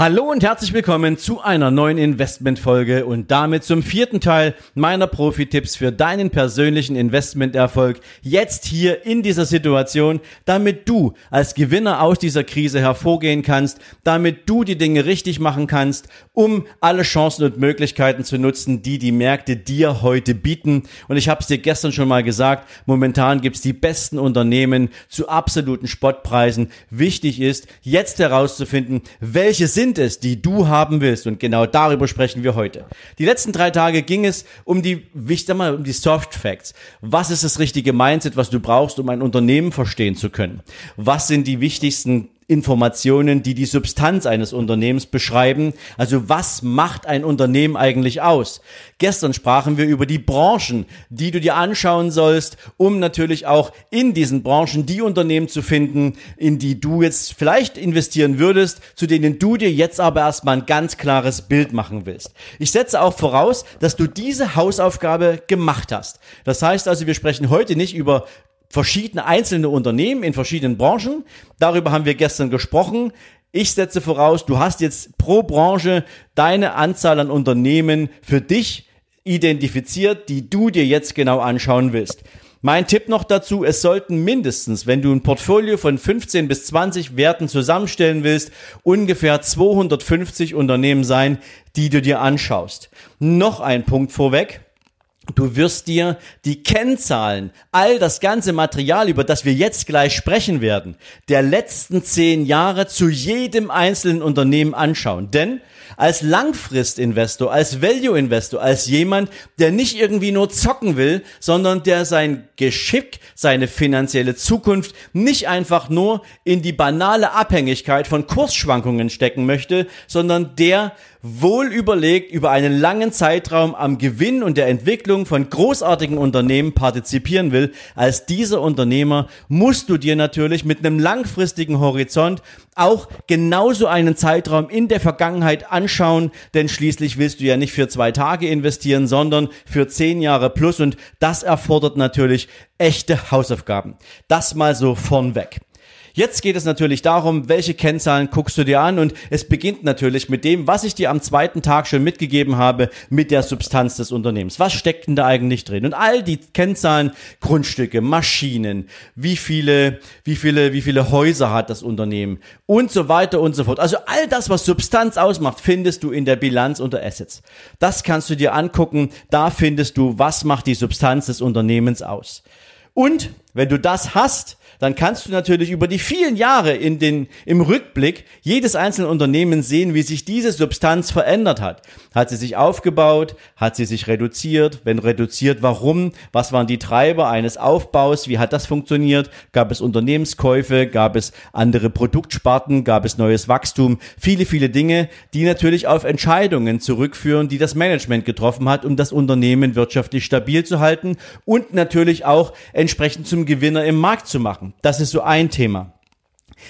Hallo und herzlich willkommen zu einer neuen Investmentfolge und damit zum vierten Teil meiner Profi-Tipps für deinen persönlichen Investmenterfolg jetzt hier in dieser Situation, damit du als Gewinner aus dieser Krise hervorgehen kannst, damit du die Dinge richtig machen kannst, um alle Chancen und Möglichkeiten zu nutzen, die die Märkte dir heute bieten. Und ich habe es dir gestern schon mal gesagt, momentan gibt's die besten Unternehmen zu absoluten Spottpreisen. Wichtig ist, jetzt herauszufinden, welche sind sind es, die du haben willst? Und genau darüber sprechen wir heute. Die letzten drei Tage ging es um die, ich sag mal, um die Soft Facts. Was ist das richtige Mindset, was du brauchst, um ein Unternehmen verstehen zu können? Was sind die wichtigsten Informationen, die die Substanz eines Unternehmens beschreiben. Also was macht ein Unternehmen eigentlich aus? Gestern sprachen wir über die Branchen, die du dir anschauen sollst, um natürlich auch in diesen Branchen die Unternehmen zu finden, in die du jetzt vielleicht investieren würdest, zu denen du dir jetzt aber erstmal ein ganz klares Bild machen willst. Ich setze auch voraus, dass du diese Hausaufgabe gemacht hast. Das heißt also, wir sprechen heute nicht über verschiedene einzelne Unternehmen in verschiedenen Branchen. Darüber haben wir gestern gesprochen. Ich setze voraus, du hast jetzt pro Branche deine Anzahl an Unternehmen für dich identifiziert, die du dir jetzt genau anschauen willst. Mein Tipp noch dazu, es sollten mindestens, wenn du ein Portfolio von 15 bis 20 Werten zusammenstellen willst, ungefähr 250 Unternehmen sein, die du dir anschaust. Noch ein Punkt vorweg. Du wirst dir die Kennzahlen, all das ganze Material, über das wir jetzt gleich sprechen werden, der letzten zehn Jahre zu jedem einzelnen Unternehmen anschauen. Denn als Langfristinvestor, als Value-Investor, als jemand, der nicht irgendwie nur zocken will, sondern der sein Geschick, seine finanzielle Zukunft nicht einfach nur in die banale Abhängigkeit von Kursschwankungen stecken möchte, sondern der wohl überlegt über einen langen Zeitraum am Gewinn und der Entwicklung von großartigen Unternehmen partizipieren will, als dieser Unternehmer musst du dir natürlich mit einem langfristigen Horizont auch genauso einen Zeitraum in der Vergangenheit anschauen, denn schließlich willst du ja nicht für zwei Tage investieren, sondern für zehn Jahre plus und das erfordert natürlich echte Hausaufgaben. Das mal so vornweg. Jetzt geht es natürlich darum, welche Kennzahlen guckst du dir an und es beginnt natürlich mit dem, was ich dir am zweiten Tag schon mitgegeben habe, mit der Substanz des Unternehmens. Was steckt denn da eigentlich drin? Und all die Kennzahlen, Grundstücke, Maschinen, wie viele, wie viele, wie viele Häuser hat das Unternehmen und so weiter und so fort. Also all das, was Substanz ausmacht, findest du in der Bilanz unter Assets. Das kannst du dir angucken. Da findest du, was macht die Substanz des Unternehmens aus. Und wenn du das hast, dann kannst du natürlich über die vielen Jahre in den, im Rückblick jedes einzelne Unternehmen sehen, wie sich diese Substanz verändert hat. Hat sie sich aufgebaut? Hat sie sich reduziert? Wenn reduziert, warum? Was waren die Treiber eines Aufbaus? Wie hat das funktioniert? Gab es Unternehmenskäufe? Gab es andere Produktsparten? Gab es neues Wachstum? Viele, viele Dinge, die natürlich auf Entscheidungen zurückführen, die das Management getroffen hat, um das Unternehmen wirtschaftlich stabil zu halten und natürlich auch entsprechend zum Gewinner im Markt zu machen. Das ist so ein Thema.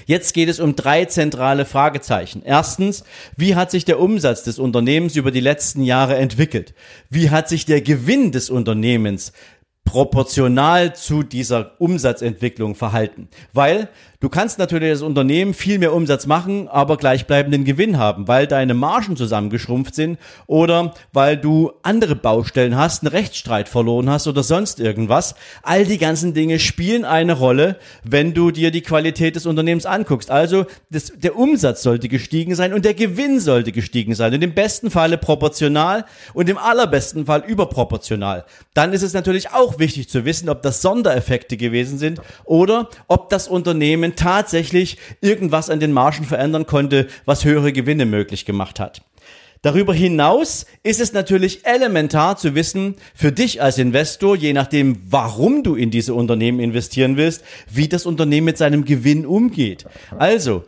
Jetzt geht es um drei zentrale Fragezeichen. Erstens, wie hat sich der Umsatz des Unternehmens über die letzten Jahre entwickelt? Wie hat sich der Gewinn des Unternehmens proportional zu dieser Umsatzentwicklung verhalten? Weil Du kannst natürlich das Unternehmen viel mehr Umsatz machen, aber gleichbleibenden Gewinn haben, weil deine Margen zusammengeschrumpft sind oder weil du andere Baustellen hast, einen Rechtsstreit verloren hast oder sonst irgendwas. All die ganzen Dinge spielen eine Rolle, wenn du dir die Qualität des Unternehmens anguckst. Also das, der Umsatz sollte gestiegen sein und der Gewinn sollte gestiegen sein. Und im besten Falle proportional und im allerbesten Fall überproportional. Dann ist es natürlich auch wichtig zu wissen, ob das Sondereffekte gewesen sind oder ob das Unternehmen tatsächlich irgendwas an den Margen verändern konnte, was höhere Gewinne möglich gemacht hat. Darüber hinaus ist es natürlich elementar zu wissen, für dich als Investor, je nachdem, warum du in diese Unternehmen investieren willst, wie das Unternehmen mit seinem Gewinn umgeht. Also,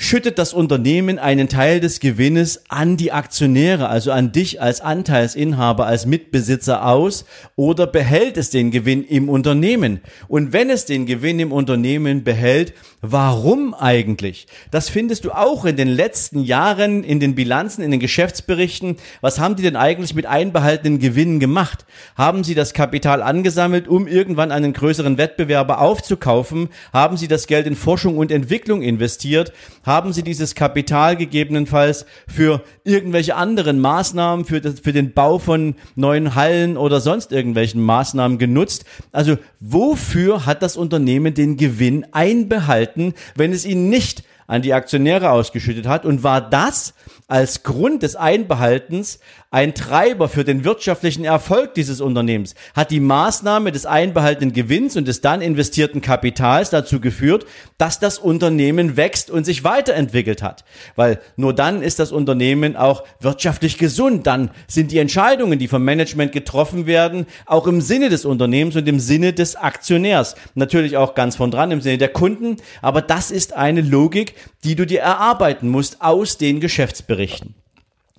schüttet das Unternehmen einen Teil des Gewinnes an die Aktionäre, also an dich als Anteilsinhaber, als Mitbesitzer aus oder behält es den Gewinn im Unternehmen? Und wenn es den Gewinn im Unternehmen behält, warum eigentlich? Das findest du auch in den letzten Jahren in den Bilanzen, in den Geschäftsberichten. Was haben die denn eigentlich mit einbehaltenen Gewinnen gemacht? Haben sie das Kapital angesammelt, um irgendwann einen größeren Wettbewerber aufzukaufen? Haben sie das Geld in Forschung und Entwicklung investiert? Haben sie dieses Kapital gegebenenfalls für irgendwelche anderen Maßnahmen, für, das, für den Bau von neuen Hallen oder sonst irgendwelchen Maßnahmen genutzt. Also wofür hat das Unternehmen den Gewinn einbehalten, wenn es ihn nicht an die Aktionäre ausgeschüttet hat? Und war das als Grund des Einbehaltens ein Treiber für den wirtschaftlichen Erfolg dieses Unternehmens? Hat die Maßnahme des einbehaltenen Gewinns und des dann investierten Kapitals dazu geführt, dass das Unternehmen wächst und sich weiterentwickelt hat? Weil nur dann ist das Unternehmen auch wirtschaftlich gesund. Dann sind die Entscheidungen, die vom Management getroffen werden, auch im Sinne des Unternehmens und im Sinne des Aktionärs. Natürlich auch ganz von dran im Sinne der Kunden. Aber das ist eine Logik, die du dir erarbeiten musst aus den Geschäftsberichten.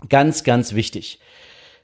Ganz, ganz wichtig.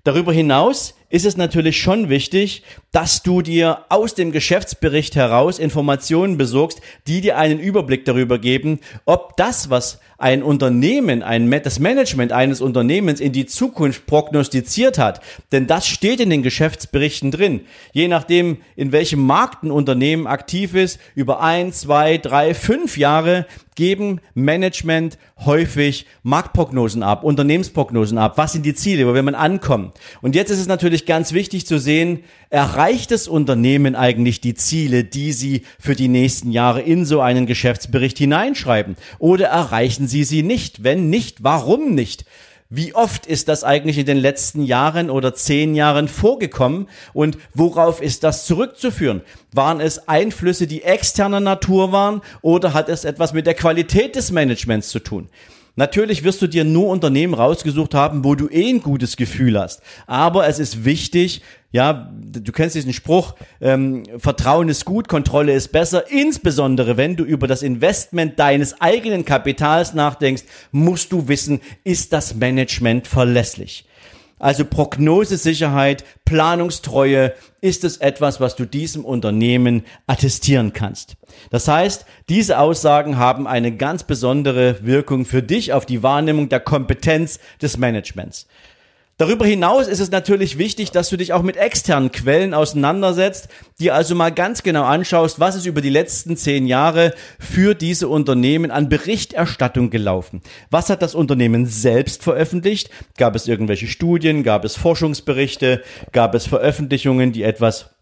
Darüber hinaus ist es natürlich schon wichtig, dass du dir aus dem Geschäftsbericht heraus Informationen besorgst, die dir einen Überblick darüber geben, ob das, was ein Unternehmen, ein, das Management eines Unternehmens in die Zukunft prognostiziert hat, denn das steht in den Geschäftsberichten drin. Je nachdem, in welchem Markt ein Unternehmen aktiv ist, über ein, zwei, drei, fünf Jahre geben Management häufig Marktprognosen ab, Unternehmensprognosen ab. Was sind die Ziele, wo will man ankommen? Und jetzt ist es natürlich ganz wichtig zu sehen, erreicht das Unternehmen eigentlich die Ziele, die sie für die nächsten Jahre in so einen Geschäftsbericht hineinschreiben? Oder erreichen sie sie nicht? Wenn nicht, warum nicht? Wie oft ist das eigentlich in den letzten Jahren oder zehn Jahren vorgekommen und worauf ist das zurückzuführen? Waren es Einflüsse, die externer Natur waren oder hat es etwas mit der Qualität des Managements zu tun? Natürlich wirst du dir nur Unternehmen rausgesucht haben, wo du eh ein gutes Gefühl hast. Aber es ist wichtig, ja, du kennst diesen Spruch, ähm, Vertrauen ist gut, Kontrolle ist besser. Insbesondere wenn du über das Investment deines eigenen Kapitals nachdenkst, musst du wissen, ist das Management verlässlich. Also Prognosesicherheit, Planungstreue, ist es etwas, was du diesem Unternehmen attestieren kannst. Das heißt, diese Aussagen haben eine ganz besondere Wirkung für dich auf die Wahrnehmung der Kompetenz des Managements. Darüber hinaus ist es natürlich wichtig, dass du dich auch mit externen Quellen auseinandersetzt, dir also mal ganz genau anschaust, was ist über die letzten zehn Jahre für diese Unternehmen an Berichterstattung gelaufen. Was hat das Unternehmen selbst veröffentlicht? Gab es irgendwelche Studien? Gab es Forschungsberichte? Gab es Veröffentlichungen, die etwas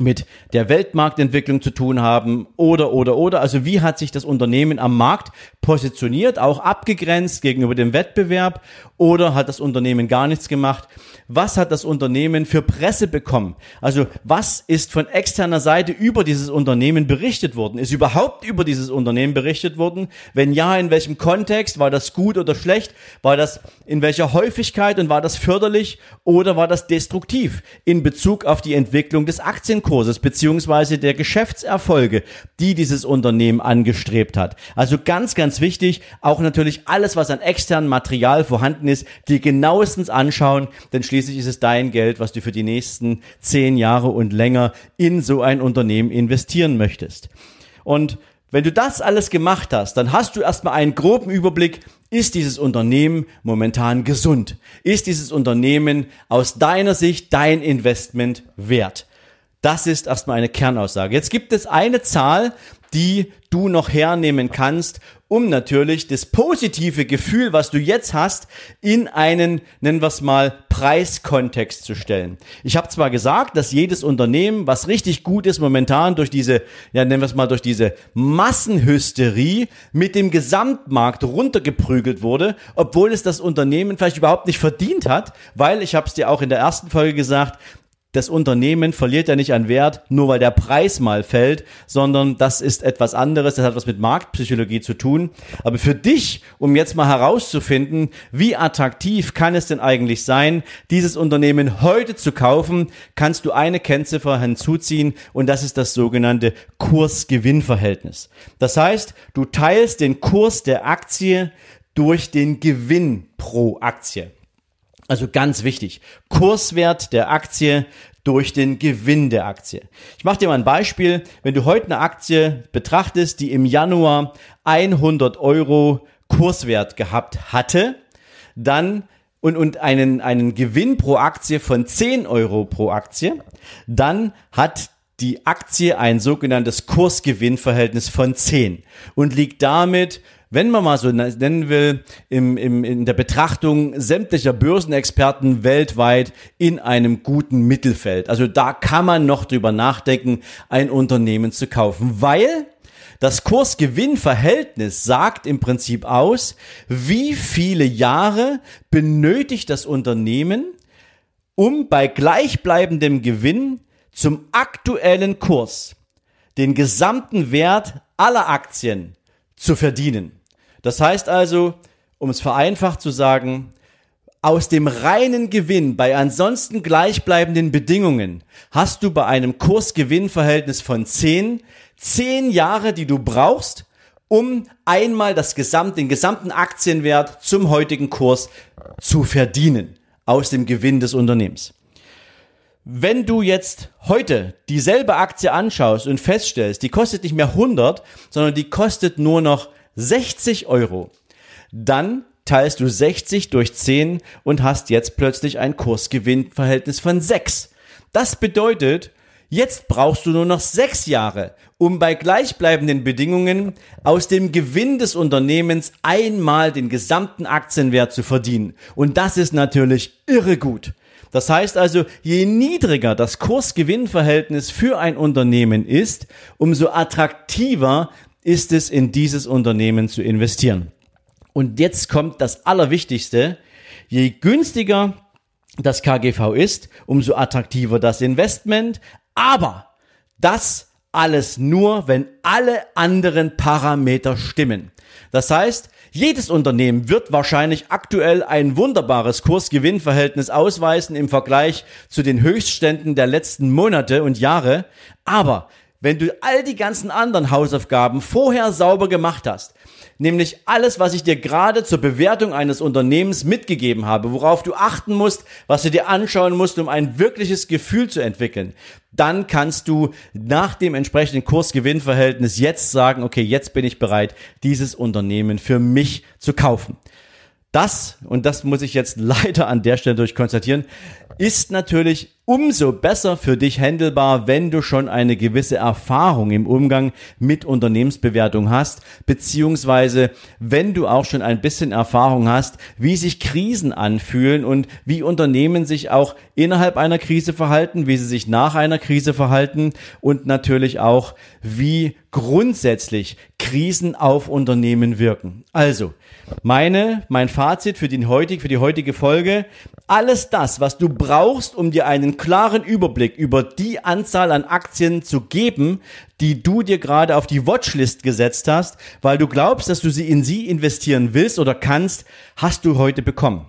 mit der Weltmarktentwicklung zu tun haben oder oder oder. Also wie hat sich das Unternehmen am Markt positioniert auch abgegrenzt gegenüber dem Wettbewerb oder hat das Unternehmen gar nichts gemacht? Was hat das Unternehmen für Presse bekommen? Also was ist von externer Seite über dieses Unternehmen berichtet worden? Ist überhaupt über dieses Unternehmen berichtet worden? Wenn ja in welchem Kontext? War das gut oder schlecht? War das in welcher Häufigkeit und war das förderlich oder war das destruktiv in Bezug auf die Entwicklung des Aktienkurses Aktienkurses beziehungsweise der Geschäftserfolge, die dieses Unternehmen angestrebt hat. Also ganz, ganz wichtig, auch natürlich alles, was an externem Material vorhanden ist, dir genauestens anschauen, denn schließlich ist es dein Geld, was du für die nächsten zehn Jahre und länger in so ein Unternehmen investieren möchtest. Und wenn du das alles gemacht hast, dann hast du erstmal einen groben Überblick, ist dieses Unternehmen momentan gesund? Ist dieses Unternehmen aus deiner Sicht dein Investment wert? Das ist erstmal eine Kernaussage. Jetzt gibt es eine Zahl, die du noch hernehmen kannst, um natürlich das positive Gefühl, was du jetzt hast, in einen, nennen wir es mal, Preiskontext zu stellen. Ich habe zwar gesagt, dass jedes Unternehmen, was richtig gut ist, momentan durch diese, ja nennen wir es mal, durch diese Massenhysterie mit dem Gesamtmarkt runtergeprügelt wurde, obwohl es das Unternehmen vielleicht überhaupt nicht verdient hat, weil, ich habe es dir auch in der ersten Folge gesagt, das Unternehmen verliert ja nicht an Wert, nur weil der Preis mal fällt, sondern das ist etwas anderes, das hat was mit Marktpsychologie zu tun. Aber für dich, um jetzt mal herauszufinden, wie attraktiv kann es denn eigentlich sein, dieses Unternehmen heute zu kaufen, kannst du eine Kennziffer hinzuziehen und das ist das sogenannte Kurs-Gewinn-Verhältnis. Das heißt, du teilst den Kurs der Aktie durch den Gewinn pro Aktie. Also ganz wichtig, Kurswert der Aktie durch den Gewinn der Aktie. Ich mache dir mal ein Beispiel. Wenn du heute eine Aktie betrachtest, die im Januar 100 Euro Kurswert gehabt hatte, dann und, und einen, einen Gewinn pro Aktie von 10 Euro pro Aktie, dann hat die Aktie ein sogenanntes Kursgewinnverhältnis von 10 und liegt damit wenn man mal so nennen will, im, im, in der Betrachtung sämtlicher Börsenexperten weltweit in einem guten Mittelfeld. Also da kann man noch drüber nachdenken, ein Unternehmen zu kaufen, weil das Kursgewinnverhältnis sagt im Prinzip aus, wie viele Jahre benötigt das Unternehmen, um bei gleichbleibendem Gewinn zum aktuellen Kurs den gesamten Wert aller Aktien zu verdienen. Das heißt also, um es vereinfacht zu sagen, aus dem reinen Gewinn bei ansonsten gleichbleibenden Bedingungen hast du bei einem Kursgewinnverhältnis von 10, 10 Jahre, die du brauchst, um einmal das Gesamt, den gesamten Aktienwert zum heutigen Kurs zu verdienen aus dem Gewinn des Unternehmens. Wenn du jetzt heute dieselbe Aktie anschaust und feststellst, die kostet nicht mehr 100, sondern die kostet nur noch 60 Euro, dann teilst du 60 durch 10 und hast jetzt plötzlich ein Kursgewinnverhältnis von 6. Das bedeutet, jetzt brauchst du nur noch 6 Jahre, um bei gleichbleibenden Bedingungen aus dem Gewinn des Unternehmens einmal den gesamten Aktienwert zu verdienen. Und das ist natürlich irre gut. Das heißt also, je niedriger das Kursgewinnverhältnis für ein Unternehmen ist, umso attraktiver ist es, in dieses Unternehmen zu investieren. Und jetzt kommt das Allerwichtigste. Je günstiger das KGV ist, umso attraktiver das Investment. Aber das alles nur, wenn alle anderen Parameter stimmen. Das heißt, jedes Unternehmen wird wahrscheinlich aktuell ein wunderbares Kursgewinnverhältnis ausweisen im Vergleich zu den Höchstständen der letzten Monate und Jahre. Aber wenn du all die ganzen anderen Hausaufgaben vorher sauber gemacht hast, nämlich alles, was ich dir gerade zur Bewertung eines Unternehmens mitgegeben habe, worauf du achten musst, was du dir anschauen musst, um ein wirkliches Gefühl zu entwickeln, dann kannst du nach dem entsprechenden Kursgewinnverhältnis jetzt sagen, okay, jetzt bin ich bereit, dieses Unternehmen für mich zu kaufen. Das, und das muss ich jetzt leider an der Stelle durch konstatieren, ist natürlich umso besser für dich handelbar, wenn du schon eine gewisse Erfahrung im Umgang mit Unternehmensbewertung hast, beziehungsweise wenn du auch schon ein bisschen Erfahrung hast, wie sich Krisen anfühlen und wie Unternehmen sich auch innerhalb einer Krise verhalten, wie sie sich nach einer Krise verhalten und natürlich auch, wie grundsätzlich Krisen auf Unternehmen wirken. Also, meine, mein Fazit für, den heutig, für die heutige Folge, alles das, was du brauchst, um dir einen klaren Überblick über die Anzahl an Aktien zu geben, die du dir gerade auf die Watchlist gesetzt hast, weil du glaubst, dass du sie in sie investieren willst oder kannst, hast du heute bekommen.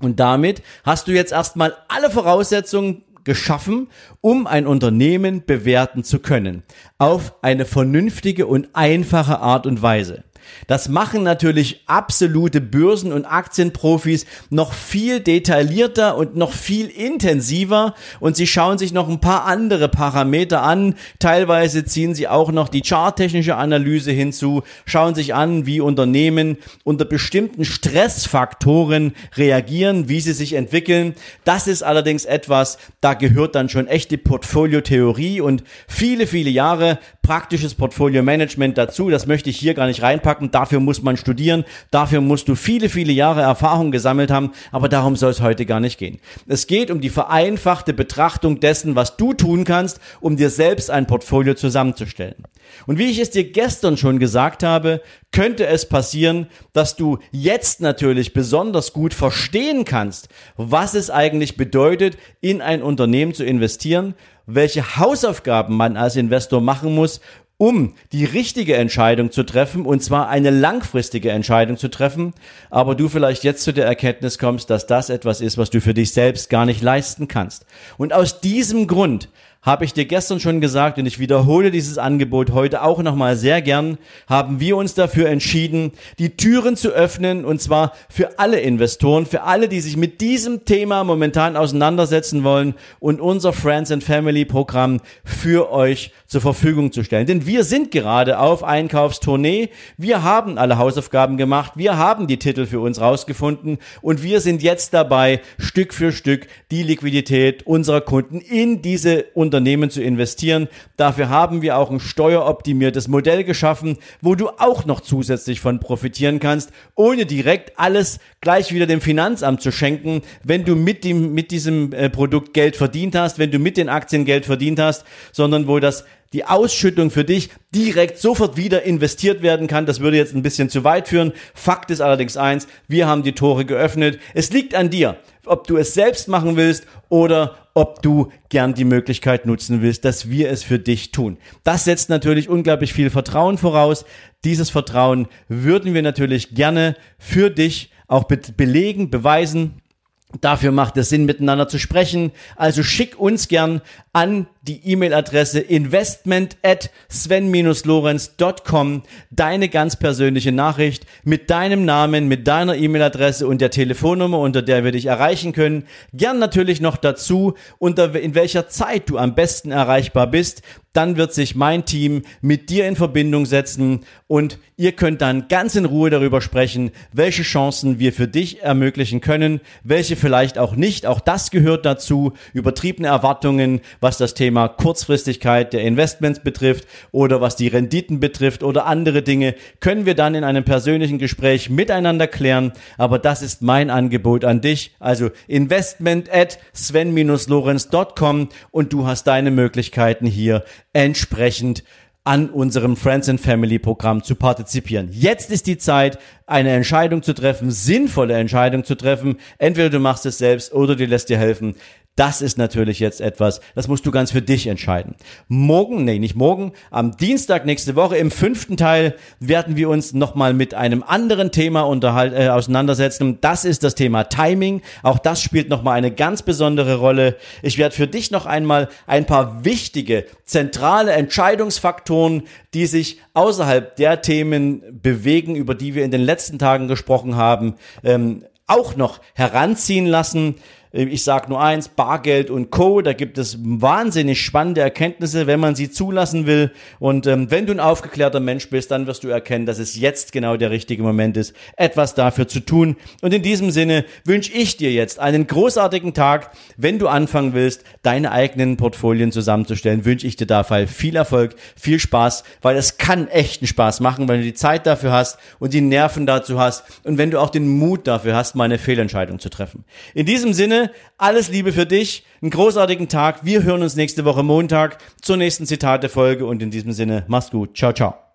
Und damit hast du jetzt erstmal alle Voraussetzungen geschaffen, um ein Unternehmen bewerten zu können. Auf eine vernünftige und einfache Art und Weise. Das machen natürlich absolute Börsen- und Aktienprofis noch viel detaillierter und noch viel intensiver und sie schauen sich noch ein paar andere Parameter an. Teilweise ziehen sie auch noch die charttechnische Analyse hinzu, schauen sich an, wie Unternehmen unter bestimmten Stressfaktoren reagieren, wie sie sich entwickeln. Das ist allerdings etwas, da gehört dann schon echte Portfoliotheorie und viele, viele Jahre praktisches Portfolio-Management dazu. Das möchte ich hier gar nicht reinpacken draufpacken. Dafür muss man studieren. Dafür musst du viele, viele Jahre Erfahrung gesammelt haben. Aber darum soll es heute gar nicht gehen. Es geht um die vereinfachte Betrachtung dessen, was du tun kannst, um dir selbst ein Portfolio zusammenzustellen. Und wie ich es dir gestern schon gesagt habe, könnte es passieren, dass du jetzt natürlich besonders gut verstehen kannst, was es eigentlich bedeutet, in ein Unternehmen zu investieren, welche Hausaufgaben man als Investor machen muss, um die richtige Entscheidung zu treffen, und zwar eine langfristige Entscheidung zu treffen, aber du vielleicht jetzt zu der Erkenntnis kommst, dass das etwas ist, was du für dich selbst gar nicht leisten kannst. Und aus diesem Grund habe ich dir gestern schon gesagt und ich wiederhole dieses Angebot heute auch nochmal sehr gern, haben wir uns dafür entschieden, die Türen zu öffnen und zwar für alle Investoren, für alle, die sich mit diesem Thema momentan auseinandersetzen wollen und unser Friends and Family Programm für euch zur Verfügung zu stellen. Denn wir sind gerade auf Einkaufstournee, wir haben alle Hausaufgaben gemacht, wir haben die Titel für uns rausgefunden und wir sind jetzt dabei, Stück für Stück die Liquidität unserer Kunden in diese Unternehmen Unternehmen zu investieren. Dafür haben wir auch ein steueroptimiertes Modell geschaffen, wo du auch noch zusätzlich von profitieren kannst, ohne direkt alles gleich wieder dem Finanzamt zu schenken, wenn du mit dem, mit diesem äh, Produkt Geld verdient hast, wenn du mit den Aktien Geld verdient hast, sondern wo das die Ausschüttung für dich direkt sofort wieder investiert werden kann. Das würde jetzt ein bisschen zu weit führen. Fakt ist allerdings eins, wir haben die Tore geöffnet. Es liegt an dir, ob du es selbst machen willst oder ob du gern die Möglichkeit nutzen willst, dass wir es für dich tun. Das setzt natürlich unglaublich viel Vertrauen voraus. Dieses Vertrauen würden wir natürlich gerne für dich auch belegen, beweisen. Dafür macht es Sinn, miteinander zu sprechen. Also schick uns gern an die E-Mail-Adresse investment at sven-lorenz.com deine ganz persönliche Nachricht mit deinem Namen, mit deiner E-Mail-Adresse und der Telefonnummer, unter der wir dich erreichen können. Gern natürlich noch dazu, unter in welcher Zeit du am besten erreichbar bist. Dann wird sich mein Team mit dir in Verbindung setzen und ihr könnt dann ganz in Ruhe darüber sprechen, welche Chancen wir für dich ermöglichen können, welche vielleicht auch nicht. Auch das gehört dazu. Übertriebene Erwartungen, was das Thema Kurzfristigkeit der Investments betrifft oder was die Renditen betrifft oder andere Dinge, können wir dann in einem persönlichen Gespräch miteinander klären. Aber das ist mein Angebot an dich. Also investment at sven-lorenz.com und du hast deine Möglichkeiten hier entsprechend an unserem Friends and Family Programm zu partizipieren. Jetzt ist die Zeit, eine Entscheidung zu treffen, sinnvolle Entscheidung zu treffen. Entweder du machst es selbst oder du lässt dir helfen. Das ist natürlich jetzt etwas, das musst du ganz für dich entscheiden. Morgen, nee, nicht morgen, am Dienstag nächste Woche im fünften Teil werden wir uns nochmal mit einem anderen Thema unterhalt, äh, auseinandersetzen. Das ist das Thema Timing. Auch das spielt nochmal eine ganz besondere Rolle. Ich werde für dich noch einmal ein paar wichtige, zentrale Entscheidungsfaktoren, die sich außerhalb der Themen bewegen, über die wir in den letzten Tagen gesprochen haben, ähm, auch noch heranziehen lassen. Ich sage nur eins, Bargeld und Co. Da gibt es wahnsinnig spannende Erkenntnisse, wenn man sie zulassen will. Und ähm, wenn du ein aufgeklärter Mensch bist, dann wirst du erkennen, dass es jetzt genau der richtige Moment ist, etwas dafür zu tun. Und in diesem Sinne wünsche ich dir jetzt einen großartigen Tag. Wenn du anfangen willst, deine eigenen Portfolien zusammenzustellen, wünsche ich dir dabei viel Erfolg, viel Spaß, weil es kann echten Spaß machen, wenn du die Zeit dafür hast und die Nerven dazu hast und wenn du auch den Mut dafür hast, mal eine Fehlentscheidung zu treffen. In diesem Alles Liebe für dich, einen großartigen Tag. Wir hören uns nächste Woche Montag zur nächsten Zitate-Folge und in diesem Sinne, mach's gut. Ciao, ciao.